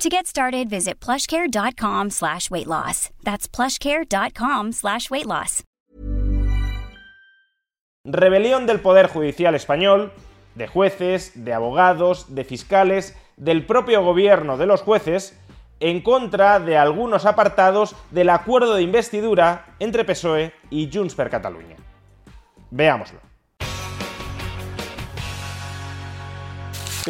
To get started, visit plushcare.com slash weight loss. That's plushcare.com slash weight loss. Rebelión del Poder Judicial Español, de jueces, de abogados, de fiscales, del propio gobierno de los jueces, en contra de algunos apartados del acuerdo de investidura entre PSOE y Junts per Catalunya. Veámoslo.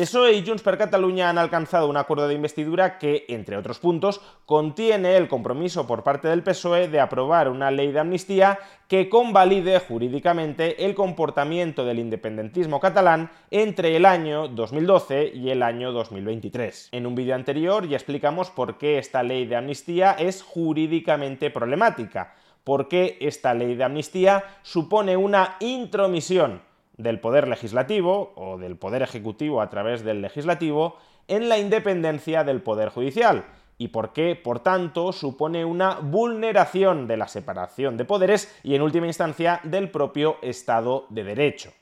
PSOE y Junts per Catalunya han alcanzado un acuerdo de investidura que, entre otros puntos, contiene el compromiso por parte del PSOE de aprobar una ley de amnistía que convalide jurídicamente el comportamiento del independentismo catalán entre el año 2012 y el año 2023. En un vídeo anterior ya explicamos por qué esta ley de amnistía es jurídicamente problemática, por qué esta ley de amnistía supone una intromisión del Poder Legislativo o del Poder Ejecutivo a través del Legislativo en la independencia del Poder Judicial y por qué, por tanto, supone una vulneración de la separación de poderes y, en última instancia, del propio Estado de Derecho.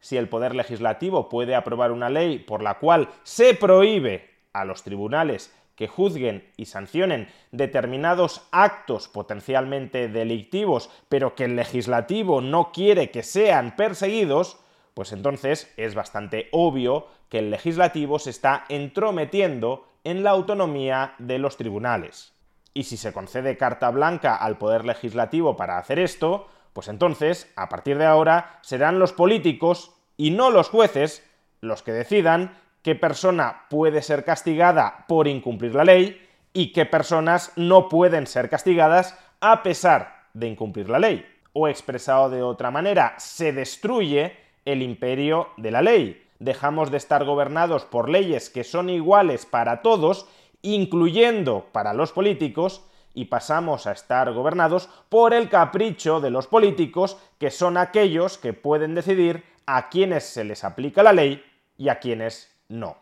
Si el Poder Legislativo puede aprobar una ley por la cual se prohíbe a los tribunales que juzguen y sancionen determinados actos potencialmente delictivos, pero que el legislativo no quiere que sean perseguidos, pues entonces es bastante obvio que el legislativo se está entrometiendo en la autonomía de los tribunales. Y si se concede carta blanca al poder legislativo para hacer esto, pues entonces, a partir de ahora, serán los políticos y no los jueces los que decidan qué persona puede ser castigada por incumplir la ley y qué personas no pueden ser castigadas a pesar de incumplir la ley. O expresado de otra manera, se destruye el imperio de la ley. Dejamos de estar gobernados por leyes que son iguales para todos, incluyendo para los políticos, y pasamos a estar gobernados por el capricho de los políticos, que son aquellos que pueden decidir a quienes se les aplica la ley y a quienes no.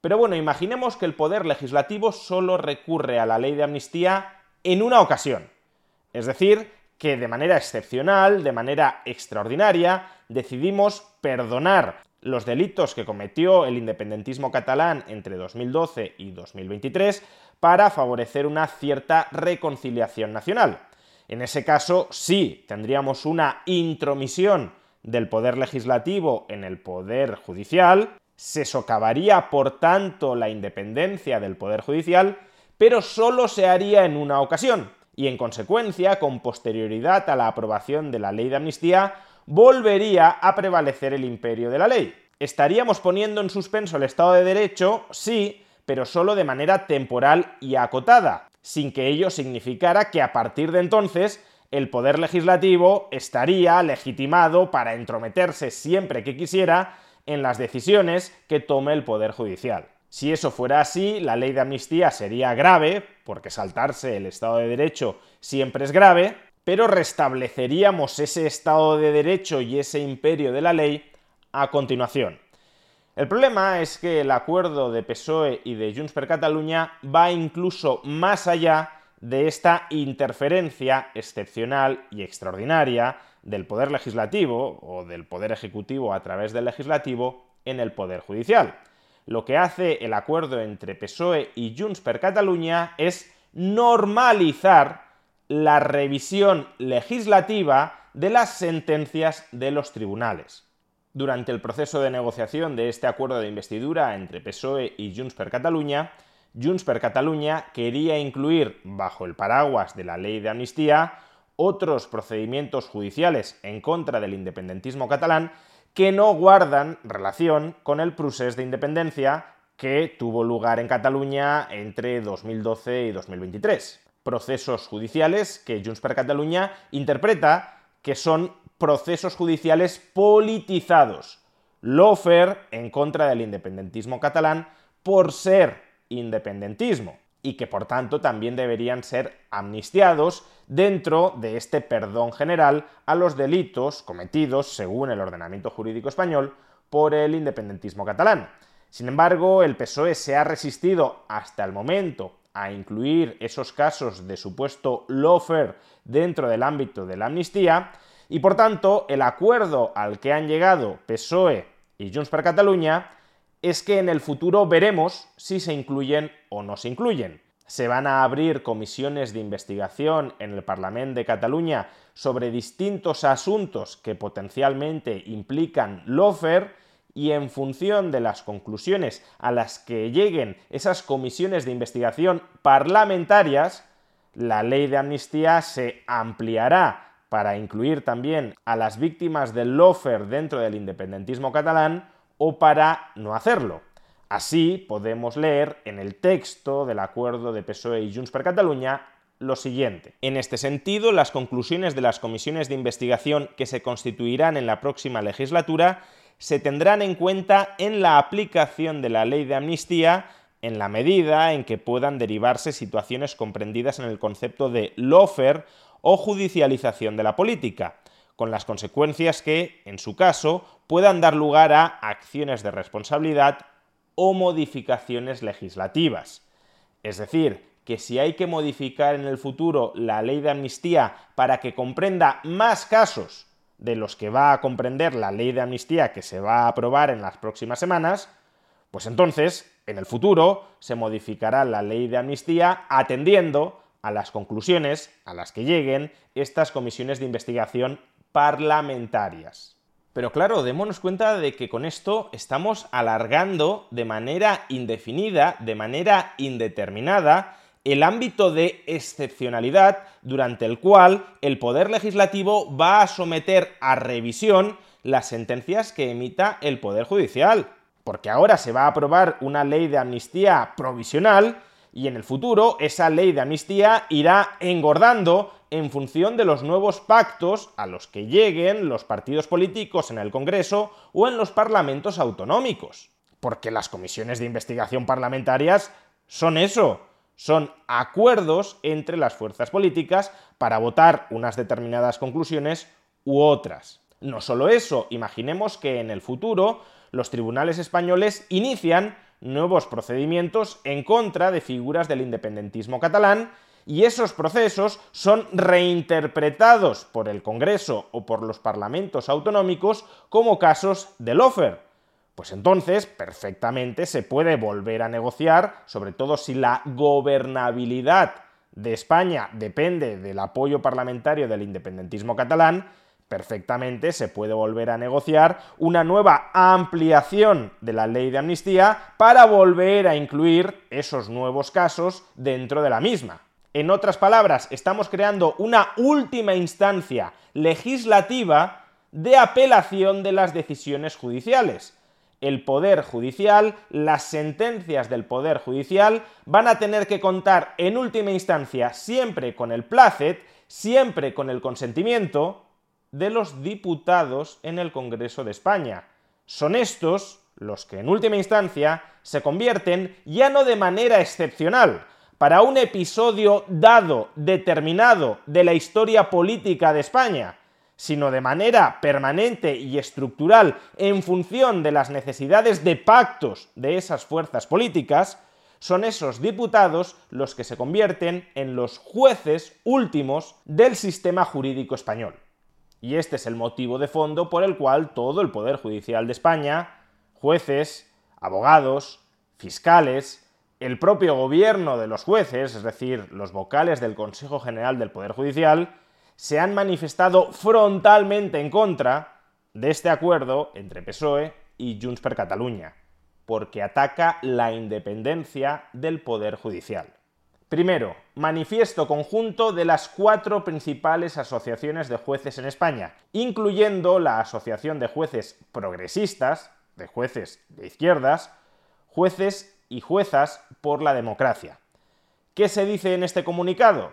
Pero bueno, imaginemos que el poder legislativo solo recurre a la ley de amnistía en una ocasión. Es decir, que de manera excepcional, de manera extraordinaria, decidimos perdonar los delitos que cometió el independentismo catalán entre 2012 y 2023 para favorecer una cierta reconciliación nacional. En ese caso, sí, tendríamos una intromisión del poder legislativo en el poder judicial, se socavaría por tanto la independencia del poder judicial, pero solo se haría en una ocasión, y en consecuencia, con posterioridad a la aprobación de la ley de amnistía, volvería a prevalecer el imperio de la ley. Estaríamos poniendo en suspenso el Estado de Derecho, sí, pero solo de manera temporal y acotada, sin que ello significara que a partir de entonces el poder legislativo estaría legitimado para entrometerse siempre que quisiera en las decisiones que tome el poder judicial. Si eso fuera así, la ley de amnistía sería grave, porque saltarse el Estado de Derecho siempre es grave, pero restableceríamos ese Estado de Derecho y ese imperio de la ley a continuación. El problema es que el acuerdo de PSOE y de Junts per Catalunya va incluso más allá de esta interferencia excepcional y extraordinaria del Poder Legislativo o del Poder Ejecutivo a través del Legislativo en el Poder Judicial. Lo que hace el acuerdo entre PSOE y Junts per Catalunya es normalizar la revisión legislativa de las sentencias de los tribunales. Durante el proceso de negociación de este acuerdo de investidura entre PSOE y Junts per Catalunya, Junts per Catalunya quería incluir bajo el paraguas de la ley de amnistía otros procedimientos judiciales en contra del independentismo catalán que no guardan relación con el procés de independencia que tuvo lugar en Cataluña entre 2012 y 2023. Procesos judiciales que Junts per Catalunya interpreta que son procesos judiciales politizados. Lofer en contra del independentismo catalán por ser independentismo. y que por tanto también deberían ser amnistiados dentro de este perdón general a los delitos cometidos, según el ordenamiento jurídico español, por el independentismo catalán. Sin embargo, el PSOE se ha resistido hasta el momento a incluir esos casos de supuesto lawfare dentro del ámbito de la amnistía y por tanto el acuerdo al que han llegado PSOE y Junts per Catalunya es que en el futuro veremos si se incluyen o no se incluyen. Se van a abrir comisiones de investigación en el Parlamento de Cataluña sobre distintos asuntos que potencialmente implican lawfare y en función de las conclusiones a las que lleguen esas comisiones de investigación parlamentarias, la ley de amnistía se ampliará para incluir también a las víctimas del lawfare dentro del independentismo catalán o para no hacerlo. Así podemos leer en el texto del acuerdo de PSOE y Junts per Catalunya lo siguiente. En este sentido, las conclusiones de las comisiones de investigación que se constituirán en la próxima legislatura se tendrán en cuenta en la aplicación de la ley de amnistía en la medida en que puedan derivarse situaciones comprendidas en el concepto de lawfare o judicialización de la política, con las consecuencias que, en su caso, puedan dar lugar a acciones de responsabilidad o modificaciones legislativas. Es decir, que si hay que modificar en el futuro la ley de amnistía para que comprenda más casos de los que va a comprender la ley de amnistía que se va a aprobar en las próximas semanas, pues entonces, en el futuro, se modificará la ley de amnistía atendiendo a las conclusiones a las que lleguen estas comisiones de investigación parlamentarias. Pero claro, démonos cuenta de que con esto estamos alargando de manera indefinida, de manera indeterminada, el ámbito de excepcionalidad durante el cual el Poder Legislativo va a someter a revisión las sentencias que emita el Poder Judicial. Porque ahora se va a aprobar una ley de amnistía provisional y en el futuro esa ley de amnistía irá engordando en función de los nuevos pactos a los que lleguen los partidos políticos en el Congreso o en los parlamentos autonómicos. Porque las comisiones de investigación parlamentarias son eso, son acuerdos entre las fuerzas políticas para votar unas determinadas conclusiones u otras. No solo eso, imaginemos que en el futuro los tribunales españoles inician nuevos procedimientos en contra de figuras del independentismo catalán y esos procesos son reinterpretados por el Congreso o por los parlamentos autonómicos como casos de lofer, pues entonces perfectamente se puede volver a negociar, sobre todo si la gobernabilidad de España depende del apoyo parlamentario del independentismo catalán, perfectamente se puede volver a negociar una nueva ampliación de la ley de amnistía para volver a incluir esos nuevos casos dentro de la misma. En otras palabras, estamos creando una última instancia legislativa de apelación de las decisiones judiciales el Poder Judicial, las sentencias del Poder Judicial van a tener que contar en última instancia siempre con el placet, siempre con el consentimiento de los diputados en el Congreso de España. Son estos los que en última instancia se convierten ya no de manera excepcional, para un episodio dado, determinado de la historia política de España, sino de manera permanente y estructural en función de las necesidades de pactos de esas fuerzas políticas, son esos diputados los que se convierten en los jueces últimos del sistema jurídico español. Y este es el motivo de fondo por el cual todo el Poder Judicial de España, jueces, abogados, fiscales, el propio gobierno de los jueces, es decir, los vocales del Consejo General del Poder Judicial, se han manifestado frontalmente en contra de este acuerdo entre PSOE y Junts per Catalunya, porque ataca la independencia del Poder Judicial. Primero, manifiesto conjunto de las cuatro principales asociaciones de jueces en España, incluyendo la Asociación de Jueces Progresistas, de jueces de izquierdas, jueces y juezas por la democracia. ¿Qué se dice en este comunicado?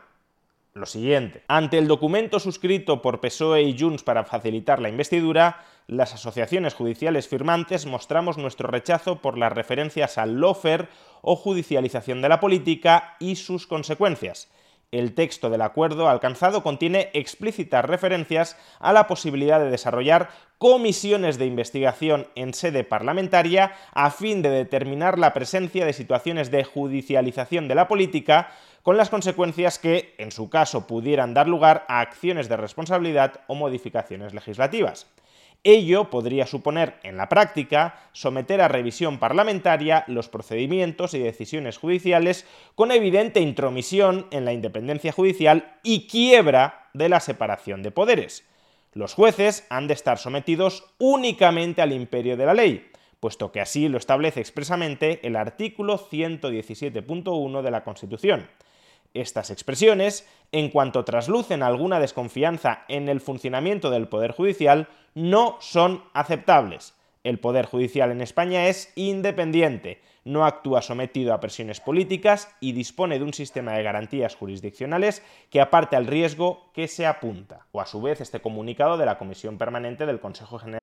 Lo siguiente. Ante el documento suscrito por PSOE y Junts para facilitar la investidura, las asociaciones judiciales firmantes mostramos nuestro rechazo por las referencias al lofer o judicialización de la política y sus consecuencias. El texto del acuerdo alcanzado contiene explícitas referencias a la posibilidad de desarrollar comisiones de investigación en sede parlamentaria a fin de determinar la presencia de situaciones de judicialización de la política con las consecuencias que, en su caso, pudieran dar lugar a acciones de responsabilidad o modificaciones legislativas. Ello podría suponer, en la práctica, someter a revisión parlamentaria los procedimientos y decisiones judiciales con evidente intromisión en la independencia judicial y quiebra de la separación de poderes. Los jueces han de estar sometidos únicamente al imperio de la ley, puesto que así lo establece expresamente el artículo 117.1 de la Constitución. Estas expresiones, en cuanto traslucen alguna desconfianza en el funcionamiento del Poder Judicial, no son aceptables. El Poder Judicial en España es independiente, no actúa sometido a presiones políticas y dispone de un sistema de garantías jurisdiccionales que aparte al riesgo que se apunta. O a su vez este comunicado de la Comisión Permanente del Consejo General.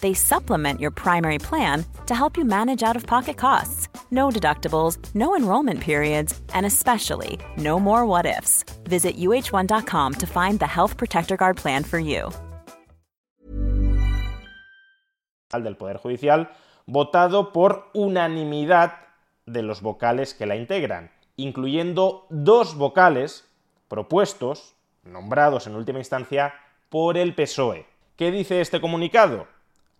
They supplement your primary plan to help you manage out of pocket costs. No deductibles, no enrollment periods, and especially no more what ifs. Visit uh1.com to find the Health Protector Guard plan for you. del Poder Judicial, votado por unanimidad de los vocales que la integran, incluyendo dos vocales propuestos, nombrados en última instancia, por el PSOE. ¿Qué dice este comunicado?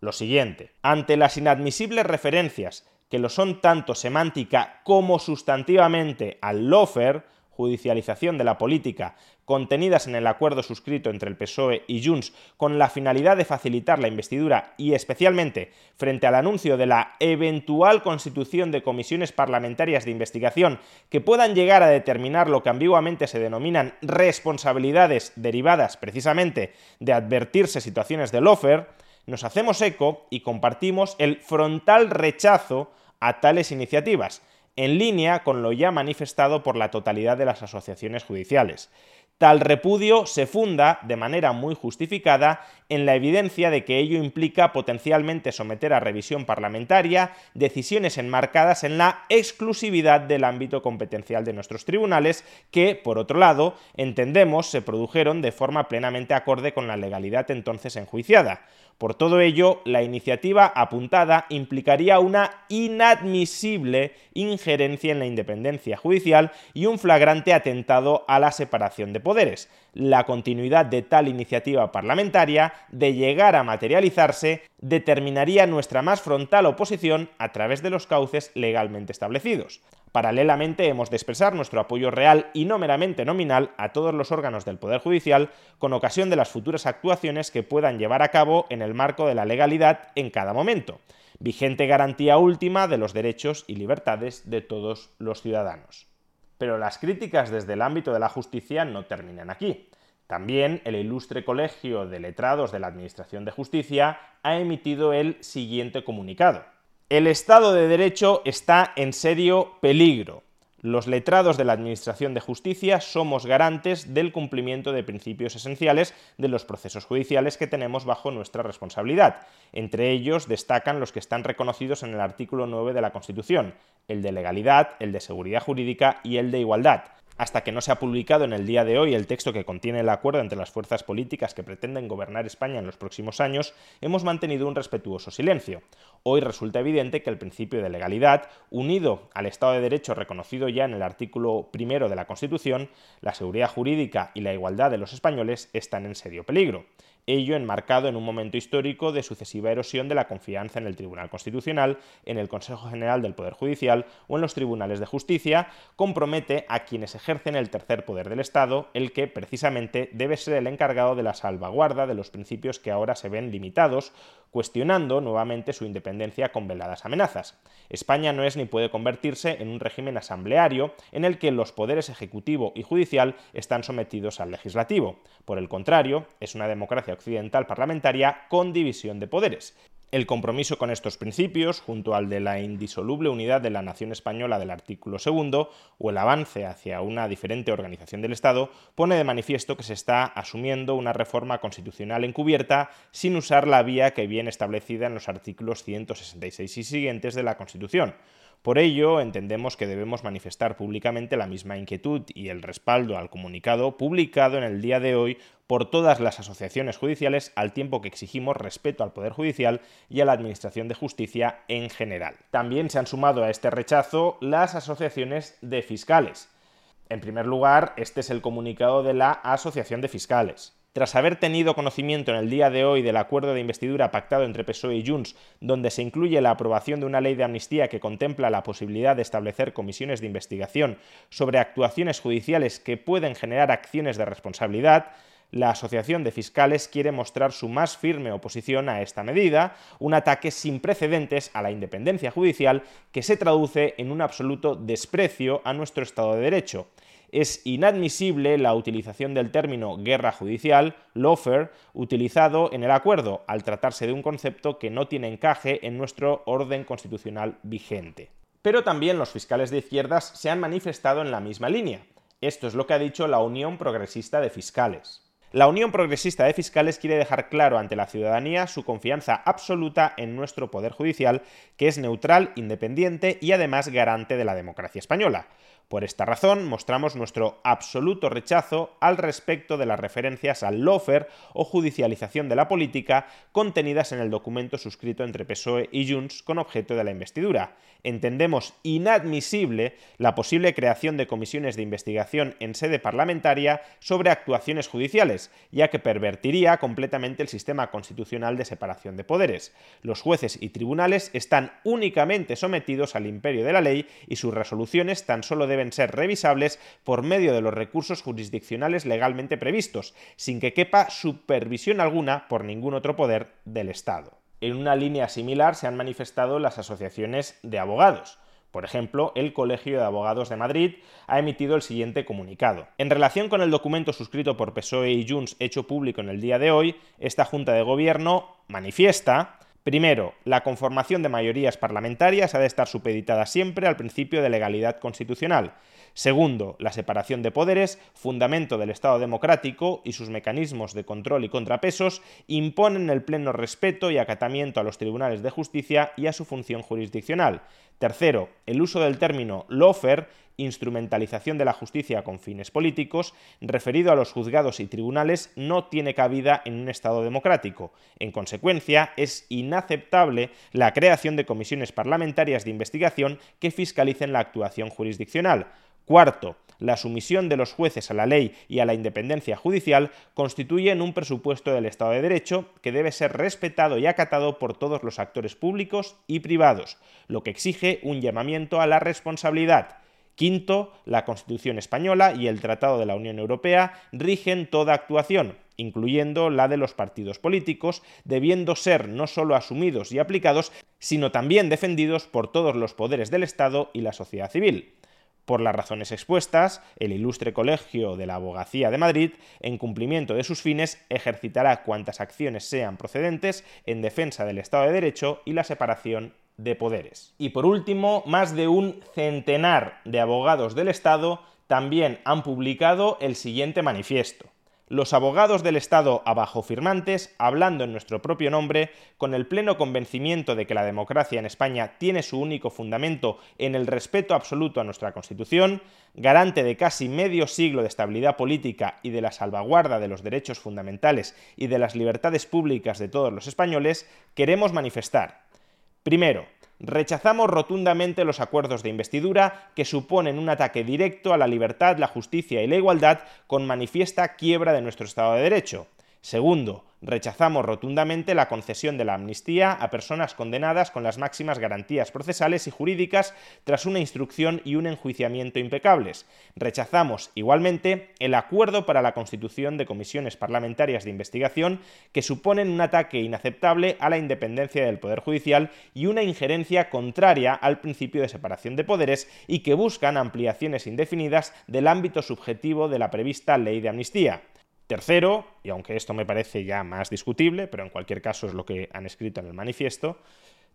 Lo siguiente, ante las inadmisibles referencias, que lo son tanto semántica como sustantivamente al lofer, judicialización de la política contenidas en el acuerdo suscrito entre el PSOE y Junts con la finalidad de facilitar la investidura y especialmente frente al anuncio de la eventual constitución de comisiones parlamentarias de investigación que puedan llegar a determinar lo que ambiguamente se denominan responsabilidades derivadas precisamente de advertirse situaciones de lofer, nos hacemos eco y compartimos el frontal rechazo a tales iniciativas, en línea con lo ya manifestado por la totalidad de las asociaciones judiciales. Tal repudio se funda, de manera muy justificada, en la evidencia de que ello implica potencialmente someter a revisión parlamentaria decisiones enmarcadas en la exclusividad del ámbito competencial de nuestros tribunales, que, por otro lado, entendemos se produjeron de forma plenamente acorde con la legalidad entonces enjuiciada. Por todo ello, la iniciativa apuntada implicaría una inadmisible injerencia en la independencia judicial y un flagrante atentado a la separación de poderes. La continuidad de tal iniciativa parlamentaria, de llegar a materializarse, determinaría nuestra más frontal oposición a través de los cauces legalmente establecidos. Paralelamente, hemos de expresar nuestro apoyo real y no meramente nominal a todos los órganos del Poder Judicial con ocasión de las futuras actuaciones que puedan llevar a cabo en el marco de la legalidad en cada momento, vigente garantía última de los derechos y libertades de todos los ciudadanos. Pero las críticas desde el ámbito de la justicia no terminan aquí. También el ilustre Colegio de Letrados de la Administración de Justicia ha emitido el siguiente comunicado. El Estado de Derecho está en serio peligro. Los letrados de la Administración de Justicia somos garantes del cumplimiento de principios esenciales de los procesos judiciales que tenemos bajo nuestra responsabilidad. Entre ellos destacan los que están reconocidos en el artículo 9 de la Constitución, el de legalidad, el de seguridad jurídica y el de igualdad hasta que no se ha publicado en el día de hoy el texto que contiene el acuerdo entre las fuerzas políticas que pretenden gobernar España en los próximos años, hemos mantenido un respetuoso silencio. Hoy resulta evidente que el principio de legalidad, unido al Estado de Derecho reconocido ya en el artículo primero de la Constitución, la seguridad jurídica y la igualdad de los españoles están en serio peligro ello enmarcado en un momento histórico de sucesiva erosión de la confianza en el Tribunal Constitucional, en el Consejo General del Poder Judicial o en los tribunales de justicia, compromete a quienes ejercen el tercer poder del Estado, el que precisamente debe ser el encargado de la salvaguarda de los principios que ahora se ven limitados, cuestionando nuevamente su independencia con veladas amenazas. España no es ni puede convertirse en un régimen asambleario en el que los poderes ejecutivo y judicial están sometidos al legislativo. Por el contrario, es una democracia occidental parlamentaria con división de poderes. El compromiso con estos principios, junto al de la indisoluble unidad de la nación española del artículo segundo, o el avance hacia una diferente organización del Estado, pone de manifiesto que se está asumiendo una reforma constitucional encubierta sin usar la vía que viene establecida en los artículos 166 y siguientes de la Constitución, por ello, entendemos que debemos manifestar públicamente la misma inquietud y el respaldo al comunicado publicado en el día de hoy por todas las asociaciones judiciales al tiempo que exigimos respeto al Poder Judicial y a la Administración de Justicia en general. También se han sumado a este rechazo las asociaciones de fiscales. En primer lugar, este es el comunicado de la Asociación de Fiscales. Tras haber tenido conocimiento en el día de hoy del acuerdo de investidura pactado entre PSOE y Junts, donde se incluye la aprobación de una ley de amnistía que contempla la posibilidad de establecer comisiones de investigación sobre actuaciones judiciales que pueden generar acciones de responsabilidad, la Asociación de Fiscales quiere mostrar su más firme oposición a esta medida, un ataque sin precedentes a la independencia judicial que se traduce en un absoluto desprecio a nuestro Estado de Derecho es inadmisible la utilización del término guerra judicial, lawfare, utilizado en el acuerdo, al tratarse de un concepto que no tiene encaje en nuestro orden constitucional vigente. Pero también los fiscales de izquierdas se han manifestado en la misma línea. Esto es lo que ha dicho la Unión Progresista de Fiscales. La Unión Progresista de Fiscales quiere dejar claro ante la ciudadanía su confianza absoluta en nuestro Poder Judicial, que es neutral, independiente y además garante de la democracia española. Por esta razón, mostramos nuestro absoluto rechazo al respecto de las referencias al lofer o judicialización de la política contenidas en el documento suscrito entre PSOE y Junts con objeto de la investidura. Entendemos inadmisible la posible creación de comisiones de investigación en sede parlamentaria sobre actuaciones judiciales, ya que pervertiría completamente el sistema constitucional de separación de poderes. Los jueces y tribunales están únicamente sometidos al imperio de la ley y sus resoluciones tan solo deben deben ser revisables por medio de los recursos jurisdiccionales legalmente previstos, sin que quepa supervisión alguna por ningún otro poder del Estado. En una línea similar se han manifestado las asociaciones de abogados. Por ejemplo, el Colegio de Abogados de Madrid ha emitido el siguiente comunicado. En relación con el documento suscrito por PSOE y Junts hecho público en el día de hoy, esta Junta de Gobierno manifiesta Primero, la conformación de mayorías parlamentarias ha de estar supeditada siempre al principio de legalidad constitucional. Segundo, la separación de poderes, fundamento del Estado democrático y sus mecanismos de control y contrapesos, imponen el pleno respeto y acatamiento a los tribunales de justicia y a su función jurisdiccional. Tercero, el uso del término lawfare instrumentalización de la justicia con fines políticos, referido a los juzgados y tribunales, no tiene cabida en un Estado democrático. En consecuencia, es inaceptable la creación de comisiones parlamentarias de investigación que fiscalicen la actuación jurisdiccional. Cuarto, la sumisión de los jueces a la ley y a la independencia judicial constituyen un presupuesto del Estado de Derecho que debe ser respetado y acatado por todos los actores públicos y privados, lo que exige un llamamiento a la responsabilidad. Quinto, la Constitución española y el Tratado de la Unión Europea rigen toda actuación, incluyendo la de los partidos políticos, debiendo ser no solo asumidos y aplicados, sino también defendidos por todos los poderes del Estado y la sociedad civil. Por las razones expuestas, el ilustre Colegio de la Abogacía de Madrid, en cumplimiento de sus fines, ejercitará cuantas acciones sean procedentes en defensa del Estado de Derecho y la separación de poderes. Y por último, más de un centenar de abogados del Estado también han publicado el siguiente manifiesto los abogados del Estado abajo firmantes, hablando en nuestro propio nombre, con el pleno convencimiento de que la democracia en España tiene su único fundamento en el respeto absoluto a nuestra Constitución, garante de casi medio siglo de estabilidad política y de la salvaguarda de los derechos fundamentales y de las libertades públicas de todos los españoles, queremos manifestar, primero, Rechazamos rotundamente los acuerdos de investidura que suponen un ataque directo a la libertad, la justicia y la igualdad con manifiesta quiebra de nuestro Estado de Derecho. Segundo, rechazamos rotundamente la concesión de la amnistía a personas condenadas con las máximas garantías procesales y jurídicas tras una instrucción y un enjuiciamiento impecables. Rechazamos igualmente el acuerdo para la constitución de comisiones parlamentarias de investigación que suponen un ataque inaceptable a la independencia del Poder Judicial y una injerencia contraria al principio de separación de poderes y que buscan ampliaciones indefinidas del ámbito subjetivo de la prevista ley de amnistía. Tercero, y aunque esto me parece ya más discutible, pero en cualquier caso es lo que han escrito en el manifiesto,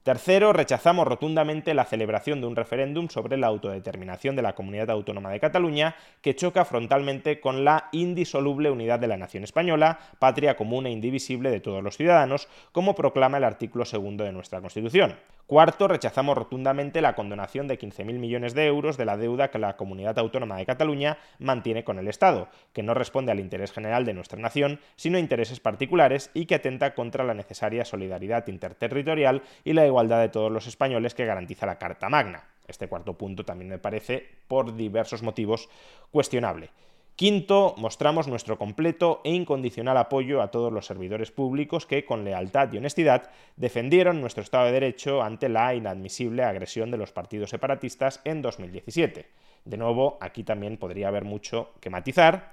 Tercero, rechazamos rotundamente la celebración de un referéndum sobre la autodeterminación de la Comunidad Autónoma de Cataluña que choca frontalmente con la indisoluble unidad de la nación española, patria común e indivisible de todos los ciudadanos, como proclama el artículo segundo de nuestra Constitución. Cuarto, rechazamos rotundamente la condonación de 15.000 millones de euros de la deuda que la Comunidad Autónoma de Cataluña mantiene con el Estado, que no responde al interés general de nuestra nación, sino a intereses particulares y que atenta contra la necesaria solidaridad interterritorial y la igualdad de todos los españoles que garantiza la Carta Magna. Este cuarto punto también me parece, por diversos motivos, cuestionable. Quinto, mostramos nuestro completo e incondicional apoyo a todos los servidores públicos que, con lealtad y honestidad, defendieron nuestro Estado de Derecho ante la inadmisible agresión de los partidos separatistas en 2017. De nuevo, aquí también podría haber mucho que matizar.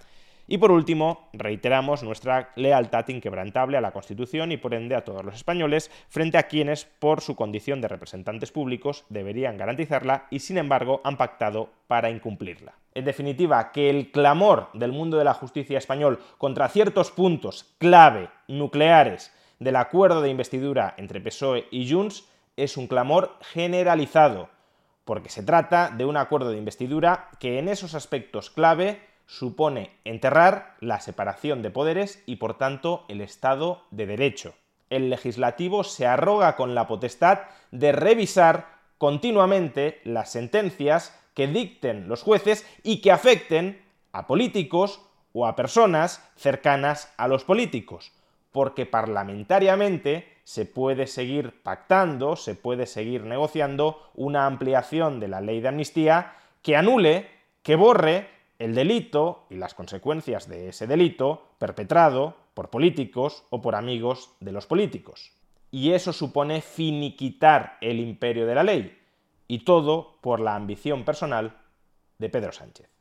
Y por último, reiteramos nuestra lealtad inquebrantable a la Constitución y por ende a todos los españoles frente a quienes, por su condición de representantes públicos, deberían garantizarla y sin embargo han pactado para incumplirla. En definitiva, que el clamor del mundo de la justicia español contra ciertos puntos clave, nucleares, del acuerdo de investidura entre PSOE y Junts es un clamor generalizado, porque se trata de un acuerdo de investidura que en esos aspectos clave supone enterrar la separación de poderes y por tanto el Estado de Derecho. El legislativo se arroga con la potestad de revisar continuamente las sentencias que dicten los jueces y que afecten a políticos o a personas cercanas a los políticos, porque parlamentariamente se puede seguir pactando, se puede seguir negociando una ampliación de la ley de amnistía que anule, que borre el delito y las consecuencias de ese delito perpetrado por políticos o por amigos de los políticos. Y eso supone finiquitar el imperio de la ley, y todo por la ambición personal de Pedro Sánchez.